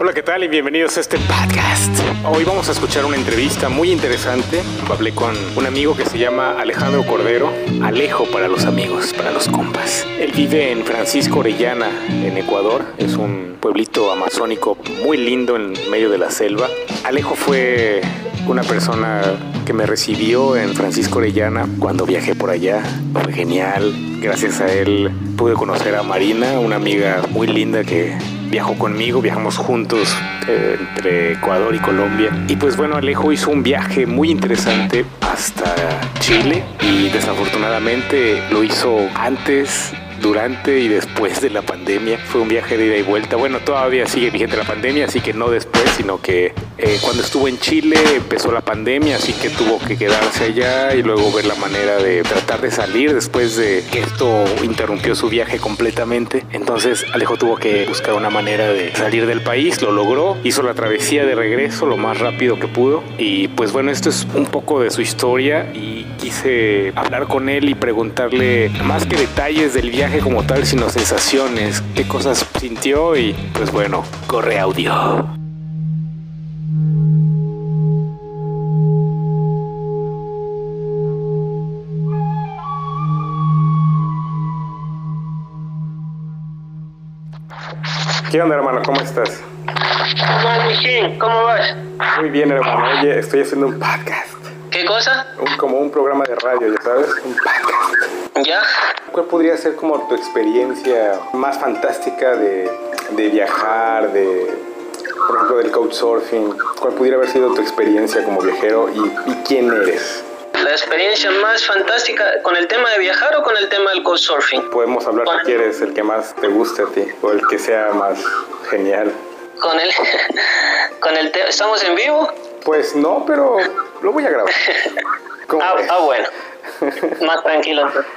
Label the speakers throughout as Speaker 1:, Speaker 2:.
Speaker 1: Hola, ¿qué tal? Y bienvenidos a este podcast. Hoy vamos a escuchar una entrevista muy interesante. Hablé con un amigo que se llama Alejandro Cordero, Alejo para los amigos, para los compas. Él vive en Francisco Orellana, en Ecuador. Es un pueblito amazónico muy lindo en medio de la selva. Alejo fue una persona que me recibió en Francisco Orellana cuando viajé por allá. Fue genial. Gracias a él pude conocer a Marina, una amiga muy linda que viajó conmigo, viajamos juntos eh, entre Ecuador y Colombia. Y pues bueno, Alejo hizo un viaje muy interesante hasta Chile y desafortunadamente lo hizo antes durante y después de la pandemia. Fue un viaje de ida y vuelta. Bueno, todavía sigue vigente la pandemia, así que no después, sino que eh, cuando estuvo en Chile empezó la pandemia, así que tuvo que quedarse allá y luego ver la manera de tratar de salir después de que esto interrumpió su viaje completamente. Entonces Alejo tuvo que buscar una manera de salir del país, lo logró, hizo la travesía de regreso lo más rápido que pudo y pues bueno, esto es un poco de su historia y quise hablar con él y preguntarle más que detalles del viaje como tal, sino sensaciones, qué cosas sintió y pues bueno, corre audio. ¿Qué onda, hermano? ¿Cómo estás?
Speaker 2: ¿Cómo vas?
Speaker 1: Muy bien, hermano. Oye, estoy haciendo un podcast.
Speaker 2: ¿Qué cosa?
Speaker 1: Un, como un programa de radio, ya sabes, un podcast.
Speaker 2: ¿Ya?
Speaker 1: ¿Cuál podría ser como tu experiencia más fantástica de, de viajar, de, por ejemplo, del couchsurfing? ¿Cuál pudiera haber sido tu experiencia como viajero y, y quién eres?
Speaker 2: La experiencia más fantástica con el tema de viajar o con el tema del couchsurfing.
Speaker 1: Podemos hablar si quieres, el que más te guste a ti o el que sea más genial.
Speaker 2: Con el, con el ¿Estamos en vivo?
Speaker 1: Pues no, pero lo voy a grabar. ¿Cómo
Speaker 2: Ah, ah, bueno. Más tranquilo entonces.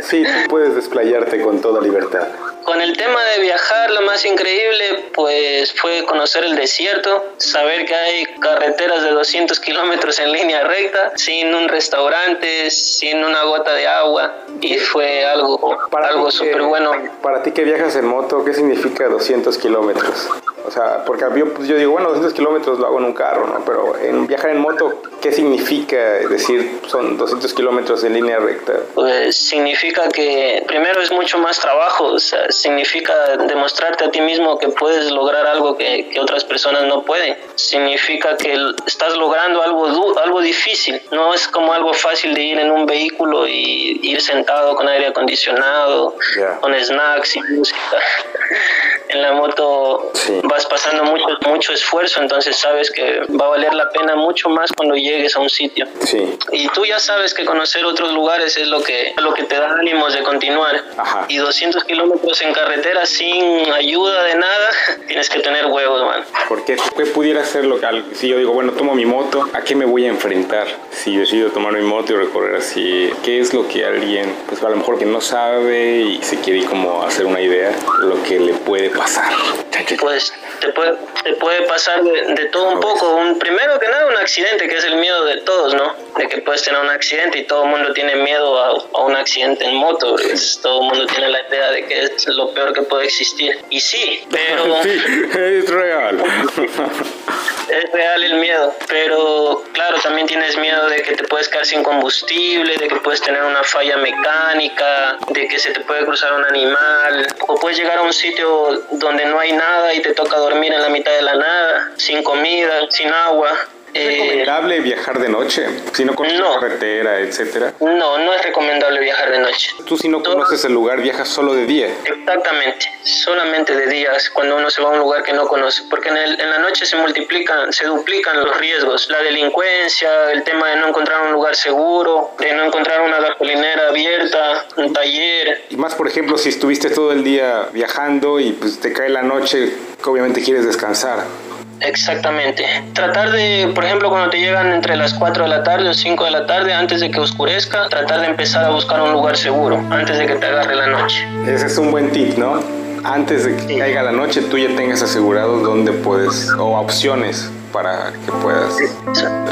Speaker 1: Sí, tú puedes desplayarte con toda libertad.
Speaker 2: Con el tema de viajar, lo más increíble pues fue conocer el desierto, saber que hay carreteras de 200 kilómetros en línea recta, sin un restaurante, sin una gota de agua, y fue algo, algo súper bueno.
Speaker 1: Para ti que viajas en moto, ¿qué significa 200 kilómetros? O sea, porque yo, pues, yo digo, bueno, 200 kilómetros lo hago en un carro, ¿no? Pero en viajar en moto, ¿qué significa decir son 200 kilómetros en línea recta?
Speaker 2: Pues significa que primero es mucho más trabajo, o sea, significa demostrarte a ti mismo que puedes lograr algo que, que otras personas no pueden. Significa que estás logrando algo, du- algo difícil, no es como algo fácil de ir en un vehículo y ir sentado con aire acondicionado, con snacks y música. En la moto
Speaker 1: Sí.
Speaker 2: vas pasando mucho, mucho esfuerzo, entonces sabes que va a valer la pena mucho más cuando llegues a un sitio.
Speaker 1: Sí.
Speaker 2: Y tú ya sabes que conocer otros lugares es lo que, lo que te da ánimos de continuar.
Speaker 1: Ajá.
Speaker 2: Y 200 kilómetros en carretera sin ayuda de nada, tienes que tener huevos, man.
Speaker 1: Porque ¿qué pudiera ser lo que al- si yo digo, bueno, tomo mi moto, ¿a qué me voy a enfrentar? Si decido tomar mi moto y recorrer así, ¿qué es lo que alguien, pues a lo mejor que no sabe y se quiere como hacer una idea, lo que le puede pasar?
Speaker 2: Pues te puede, te puede pasar de, de todo un poco. Un, primero que nada, un accidente, que es el miedo de todos, ¿no? De que puedes tener un accidente y todo el mundo tiene miedo a, a un accidente en moto. Es- todo el mundo tiene la idea de que es lo peor que puede existir. Y sí, pero...
Speaker 1: Sí, es real.
Speaker 2: Es real el miedo, pero claro, también tienes miedo de que te puedes quedar sin combustible, de que puedes tener una falla mecánica, de que se te puede cruzar un animal, o puedes llegar a un sitio donde no hay nada y te toca dormir en la mitad de la nada, sin comida, sin agua.
Speaker 1: ¿Es
Speaker 2: Eh,
Speaker 1: recomendable viajar de noche? Si no conoces
Speaker 2: No.
Speaker 1: la carretera, etcétera.
Speaker 2: no, no es recomendable viajar de noche.
Speaker 1: Tú si no conoces el lugar, viajas solo de día.
Speaker 2: Exactamente, solamente de días cuando uno se va a un lugar que no conoce, porque en, el- en la noche se multiplican, se duplican los riesgos, la delincuencia, el tema de no encontrar un lugar seguro, de no encontrar una gasolinera abierta, un taller.
Speaker 1: Y más, por ejemplo, si estuviste todo el día viajando y pues te cae la noche, que obviamente quieres descansar.
Speaker 2: Exactamente. Tratar de, por ejemplo, cuando te llegan entre las 4 de la tarde o 5 de la tarde, antes de que oscurezca, tratar de empezar a buscar un lugar seguro, antes de que te agarre la noche.
Speaker 1: Ese es un buen tip, ¿no? Antes de que caiga la noche, tú ya tengas asegurado dónde puedes, o opciones para que puedas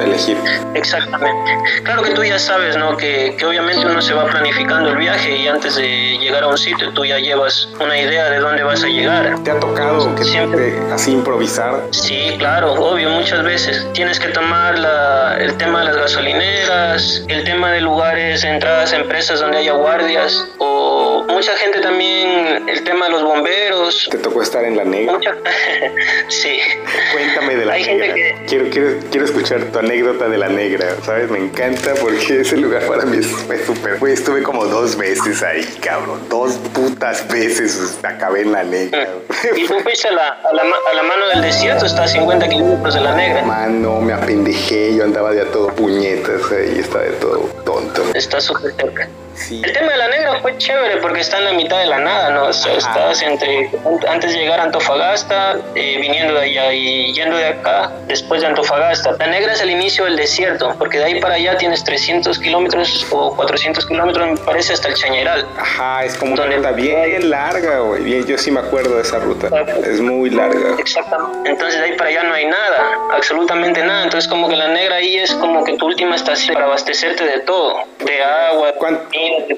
Speaker 1: elegir.
Speaker 2: Exactamente. Claro que tú ya sabes, ¿no? Que, que, obviamente uno se va planificando el viaje y antes de llegar a un sitio tú ya llevas una idea de dónde vas a llegar.
Speaker 1: ¿Te ha tocado que siempre así improvisar?
Speaker 2: Sí, claro, obvio, muchas veces. Tienes que tomar la, el tema de las gasolineras, el tema de lugares, entradas a empresas donde haya guardias o mucha gente también, el tema de los bomberos.
Speaker 1: ¿Te tocó estar en la negra?
Speaker 2: sí.
Speaker 1: Cuéntame de la negra. Quiero, quiero, quiero escuchar tu anécdota de la negra, ¿sabes? Me encanta porque ese lugar para mí fue súper. estuve como dos veces ahí, cabrón. Dos putas veces acabé en la negra.
Speaker 2: ¿Y tú fuiste a la, a la, a la mano del desierto? Está a 50 kilómetros de la negra.
Speaker 1: Mano, me apendejé. Yo andaba de a todo puñetas ahí, estaba de todo tonto.
Speaker 2: Está súper cerca. El tema de la negra fue chévere porque está en la mitad de la nada, ¿no? O sea, estás entre, antes de llegar a Antofagasta, eh, viniendo de allá y yendo de acá, después de Antofagasta. La negra es el inicio del desierto, porque de ahí para allá tienes 300 kilómetros o 400 kilómetros, me parece, hasta el Chañeral.
Speaker 1: Ajá, es como una ruta bien larga, güey. Yo sí me acuerdo de esa ruta. Es muy larga.
Speaker 2: Exactamente. Entonces de ahí para allá no hay nada, absolutamente nada. Entonces como que la negra ahí es como que tu última estación para abastecerte de todo, de agua,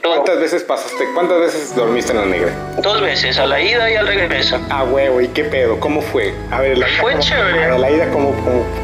Speaker 1: ¿Cuántas veces pasaste? ¿Cuántas veces dormiste en la negra?
Speaker 2: Dos veces, a la ida y al regreso.
Speaker 1: Ah, huevo, ¿y qué pedo? ¿Cómo fue? A ver,
Speaker 2: la Fue chévere.
Speaker 1: A la ida, ¿cómo,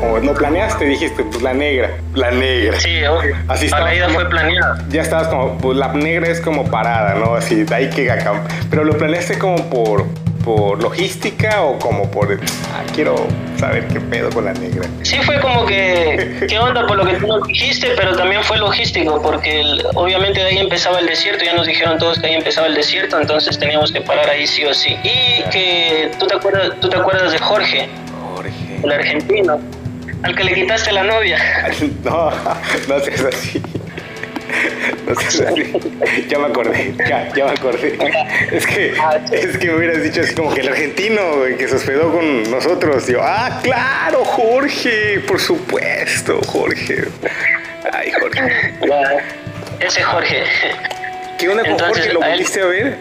Speaker 1: cómo, no planeaste? Dijiste, pues la negra, la negra.
Speaker 2: Sí, obvio. Así a la ida fue planeada.
Speaker 1: Ya estabas como, pues la negra es como parada, ¿no? Así, de ahí que acá. Pero lo planeaste como por por logística o como por ah, quiero saber qué pedo con la negra?
Speaker 2: Sí fue como que qué onda por lo que tú nos dijiste, pero también fue logístico porque obviamente de ahí empezaba el desierto, ya nos dijeron todos que ahí empezaba el desierto, entonces teníamos que parar ahí sí o sí. Y que tú te acuerdas, tú te acuerdas de Jorge,
Speaker 1: Jorge,
Speaker 2: el argentino, al que le quitaste la novia.
Speaker 1: no, no seas así. No ya me acordé, ya, ya me acordé. Es que, es que me hubieras dicho así como que el argentino que se hospedó con nosotros. Yo, ah, claro, Jorge, por supuesto, Jorge. Ay, Jorge.
Speaker 2: Ese Jorge.
Speaker 1: ¿Qué onda con Jorge? ¿Lo volviste a ver?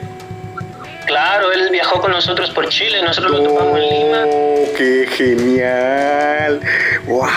Speaker 2: Claro, él viajó con nosotros por Chile, nosotros lo topamos en Lima.
Speaker 1: ¡Oh, ¡Qué genial! ¡Wow!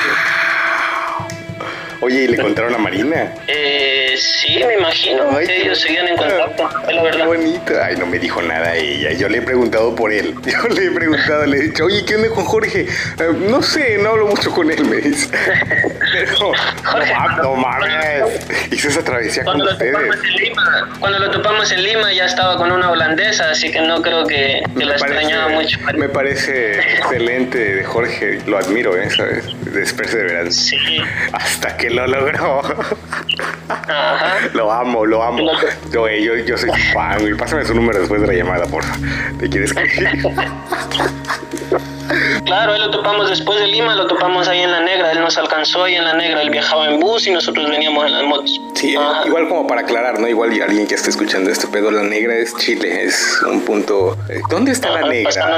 Speaker 1: Oye, ¿y le contaron a Marina?
Speaker 2: Eh, sí, me imagino. que ellos seguían en contacto, la verdad. Qué
Speaker 1: bonito. Ay, no me dijo nada ella. Yo le he preguntado por él. Yo le he preguntado, le he dicho, oye, ¿qué onda con Jorge? Eh, no sé, no hablo mucho con él, me dice. Pero, Jorge, no, mames. Hizo esa travesía con ustedes.
Speaker 2: Lima, cuando lo topamos en Lima ya estaba con una holandesa, así que no creo que, que la extrañaba mucho.
Speaker 1: Me parece excelente de Jorge. Lo admiro, ¿eh? ¿Sabes? Es perseverancia.
Speaker 2: Sí.
Speaker 1: Hasta que lo logró. Lo amo, lo amo. Yo, yo, yo soy fan, y Pásame su número después de la llamada, porfa. ¿Te quieres que
Speaker 2: Claro, él lo topamos después de Lima, lo topamos ahí en la negra, él nos alcanzó ahí en la negra, él viajaba en bus y nosotros veníamos en las motos.
Speaker 1: Sí, igual como para aclarar, ¿no? Igual alguien que esté escuchando este pedo, la negra es Chile, es un punto... Eh, ¿Dónde está la negra?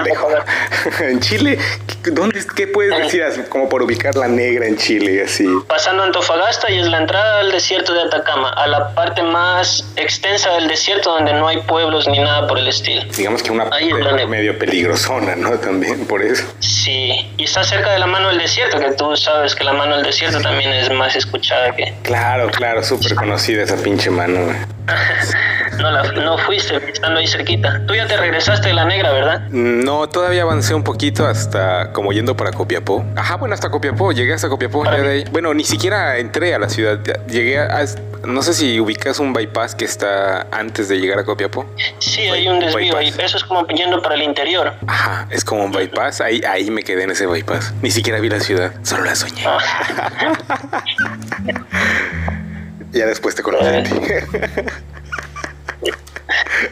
Speaker 1: en Chile, ¿dónde, ¿qué puedes decir como por ubicar la negra en Chile así?
Speaker 2: Pasando Antofagasta y es la entrada al desierto de Atacama, a la parte más extensa del desierto donde no hay pueblos ni nada por el estilo.
Speaker 1: Digamos que una medio peligrosona, ¿no? También por eso.
Speaker 2: Sí, y está cerca de la mano del desierto, que tú sabes que la mano del desierto también es más escuchada que...
Speaker 1: Claro, claro, súper conocida esa pinche mano.
Speaker 2: no, la, no fuiste, estando ahí cerquita. Tú ya te regresaste de la negra, ¿verdad?
Speaker 1: No, todavía avancé un poquito hasta como yendo para Copiapó. Ajá, bueno, hasta Copiapó, llegué hasta Copiapó. Ya de ahí. Bueno, ni siquiera entré a la ciudad. Llegué a, no sé si ubicas un bypass que está antes de llegar a Copiapó.
Speaker 2: Sí, hay un desvío ahí. Eso es como yendo para el interior.
Speaker 1: Ajá, es como un bypass. Ahí, ahí me quedé en ese bypass. Ni siquiera vi la ciudad, solo la soñé. Ah. ya después te conocí.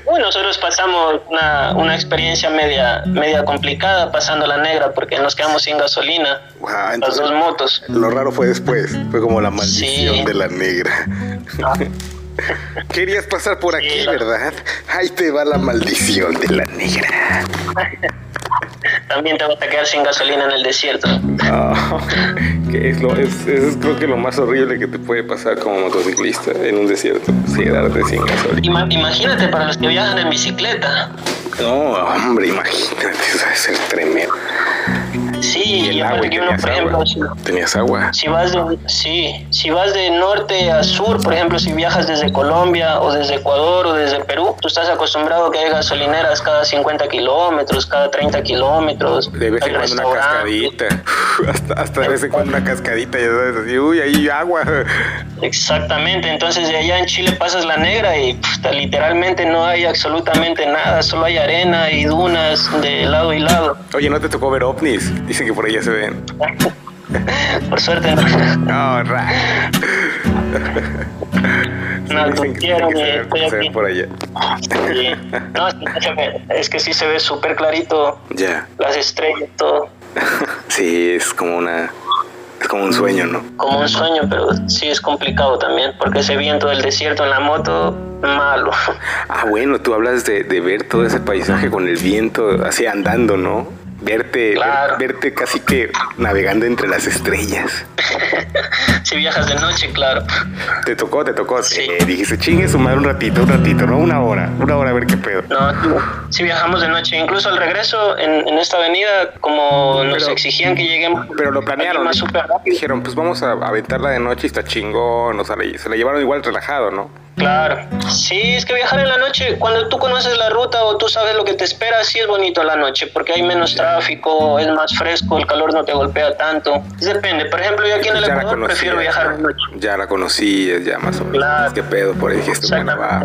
Speaker 2: Bueno, nosotros pasamos una, una, experiencia media, media complicada pasando la negra porque nos quedamos sin gasolina. las dos motos.
Speaker 1: Lo raro fue después, fue como la maldición de la negra. Ah. Querías pasar por aquí, ¿verdad? Ahí te va la maldición de la negra.
Speaker 2: También te vas a quedar sin gasolina en el desierto.
Speaker 1: que es, lo, es, creo que lo más horrible que te puede pasar como motociclista en un desierto, quedarte sin gasolina.
Speaker 2: imagínate para los que viajan en bicicleta.
Speaker 1: No, hombre, imagínate, eso debe ser tremendo.
Speaker 2: Sí, y aparte que uno, por ejemplo, si,
Speaker 1: Tenías agua.
Speaker 2: si vas de, sí, si vas de norte a sur, por ejemplo, si viajas desde Colombia o desde Ecuador o desde Perú, tú estás acostumbrado a que hay gasolineras cada 50 kilómetros, cada 30 kilómetros.
Speaker 1: De vez en cuando una cascadita. hasta, hasta de vez en cuando una cascadita, ya sabes, así, uy, ahí agua.
Speaker 2: Exactamente, entonces de allá en Chile pasas la negra y literalmente no hay absolutamente nada, solo hay arena y dunas de lado y lado.
Speaker 1: Oye, ¿no te tocó ver ovnis? Dicen que por ya se ven.
Speaker 2: Por suerte no.
Speaker 1: No, ra.
Speaker 2: No,
Speaker 1: que,
Speaker 2: quiero
Speaker 1: que
Speaker 2: estoy aquí.
Speaker 1: por allá.
Speaker 2: Sí. No, es que sí se ve súper clarito
Speaker 1: Ya.
Speaker 2: las estrellas, todo.
Speaker 1: Sí, es como una. Es como un sueño, ¿no?
Speaker 2: Como un sueño, pero sí es complicado también, porque ese viento del desierto en la moto, malo.
Speaker 1: Ah, bueno, tú hablas de, de ver todo ese paisaje con el viento así andando, ¿no? Verte, ver- verte casi que navegando entre las estrellas.
Speaker 2: si viajas de noche, claro.
Speaker 1: Te tocó, te tocó.
Speaker 2: Sí.
Speaker 1: Eh, dijiste, chingue su madre un ratito, un ratito, ¿no? Una hora, una hora a ver qué pedo.
Speaker 2: No, si viajamos de noche, incluso al regreso en, en esta avenida, como nos exigían que lleguemos
Speaker 1: Pero lo planearon.
Speaker 2: más súper rápido.
Speaker 1: Dijeron, pues vamos a aventarla de noche y está chingón. O sea, se la llevaron igual relajado, ¿no?
Speaker 2: Claro. Sí, es que viajar en la noche, cuando tú conoces la ruta o tú sabes lo que te espera, sí es bonito la noche, porque hay menos tráfico, es más fresco, el calor no te golpea tanto. Depende. Por ejemplo, yo aquí en el
Speaker 1: ya la
Speaker 2: Ecuador prefiero
Speaker 1: conocías,
Speaker 2: viajar de
Speaker 1: ¿no?
Speaker 2: noche.
Speaker 1: Ya la conocías, ya más o menos.
Speaker 2: Claro.
Speaker 1: ¿Qué pedo? Por ahí dijiste, bueno, va.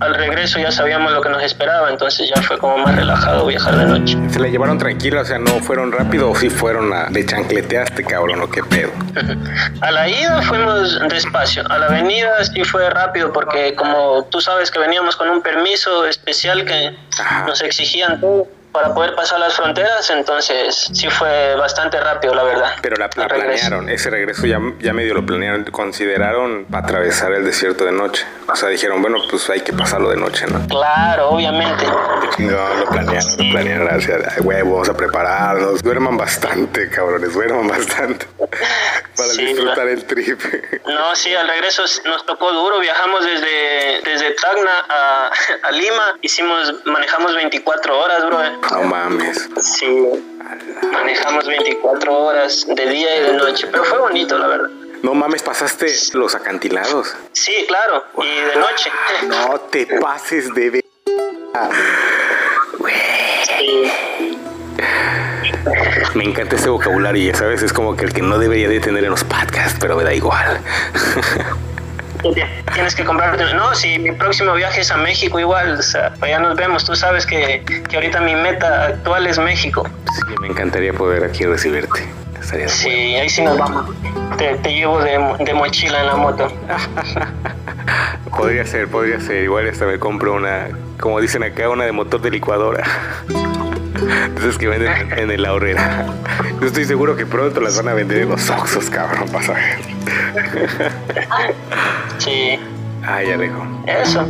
Speaker 2: Al regreso ya sabíamos lo que nos esperaba, entonces ya fue como más relajado viajar de noche.
Speaker 1: ¿Se la llevaron tranquila? O sea, ¿no fueron rápido o sí fueron a... Le chancleteaste, cabrón, o qué pedo?
Speaker 2: A la ida fuimos despacio, a la avenida sí fue rápido porque como tú sabes que veníamos con un permiso especial que
Speaker 1: Ajá.
Speaker 2: nos exigían todo para poder pasar las fronteras, entonces sí fue bastante rápido la verdad.
Speaker 1: Pero la, planearon, ese regreso ya, ya medio lo planearon, consideraron atravesar el desierto de noche. O sea, dijeron, bueno, pues hay que pasarlo de noche, ¿no?
Speaker 2: Claro, obviamente.
Speaker 1: Chingón, lo planearon, lo planearon, gracias. Ay, huevo, vamos a prepararnos. Duerman bastante, cabrones, duerman bastante. Para
Speaker 2: Sí,
Speaker 1: disfrutar el trip.
Speaker 2: No, sí, al regreso nos tocó duro, viajamos desde, desde Tacna a, a Lima, hicimos, manejamos 24 horas, bro.
Speaker 1: No mames.
Speaker 2: Sí, manejamos 24 horas de día y de noche, pero fue bonito, la verdad.
Speaker 1: No mames, pasaste los acantilados.
Speaker 2: Sí, claro, y de noche.
Speaker 1: No te pases de ver.
Speaker 2: Sí,
Speaker 1: Me encanta ese vocabulario, ya sabes, es como que el que no debería de tener en los podcasts, pero me da igual.
Speaker 2: Tienes que comprarte. No, si mi próximo viaje es a México, igual, o sea, allá nos vemos. Tú sabes que, que ahorita mi meta actual es México.
Speaker 1: Sí, me encantaría poder aquí recibirte. Estaría
Speaker 2: Sí, ahí sí nos vamos. Te, te llevo de, de mochila en la moto.
Speaker 1: Podría ser, podría ser. Igual hasta me compro una, como dicen acá, una de motor de licuadora. Esas que venden en, en el ahorrera. Yo estoy seguro que pronto las van a vender en los Oxxos, cabrón, vas a ver.
Speaker 2: Sí,
Speaker 1: Ay, Alejo.
Speaker 2: eso.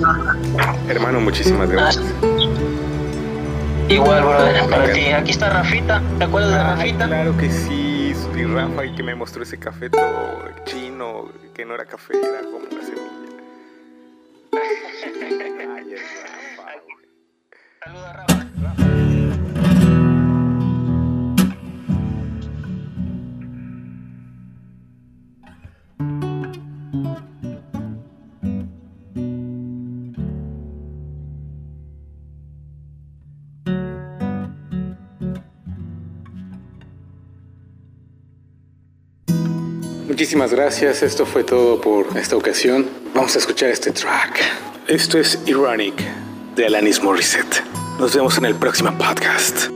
Speaker 1: Hermano, muchísimas gracias.
Speaker 2: Igual, brother, para ti. Aquí está Rafita. ¿Te acuerdas de Rafita?
Speaker 1: claro que sí. Y Rafa, y que me mostró ese café todo chino, que no era café, era como una semilla. Ay, es Rafa, güey.
Speaker 2: Saluda, Rafa.
Speaker 1: Muchísimas gracias, esto fue todo por esta ocasión. Vamos a escuchar este track. Esto es Ironic de Alanis Morissette. Nos vemos en el próximo podcast.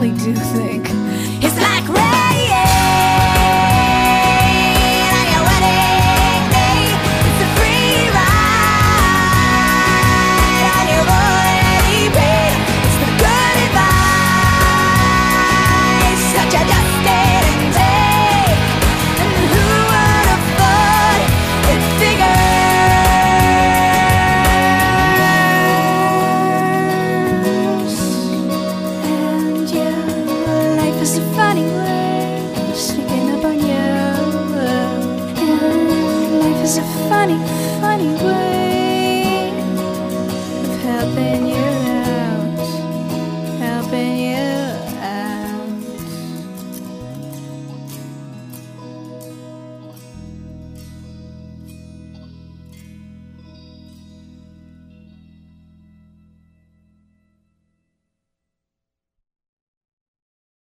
Speaker 3: really do think. It's like rain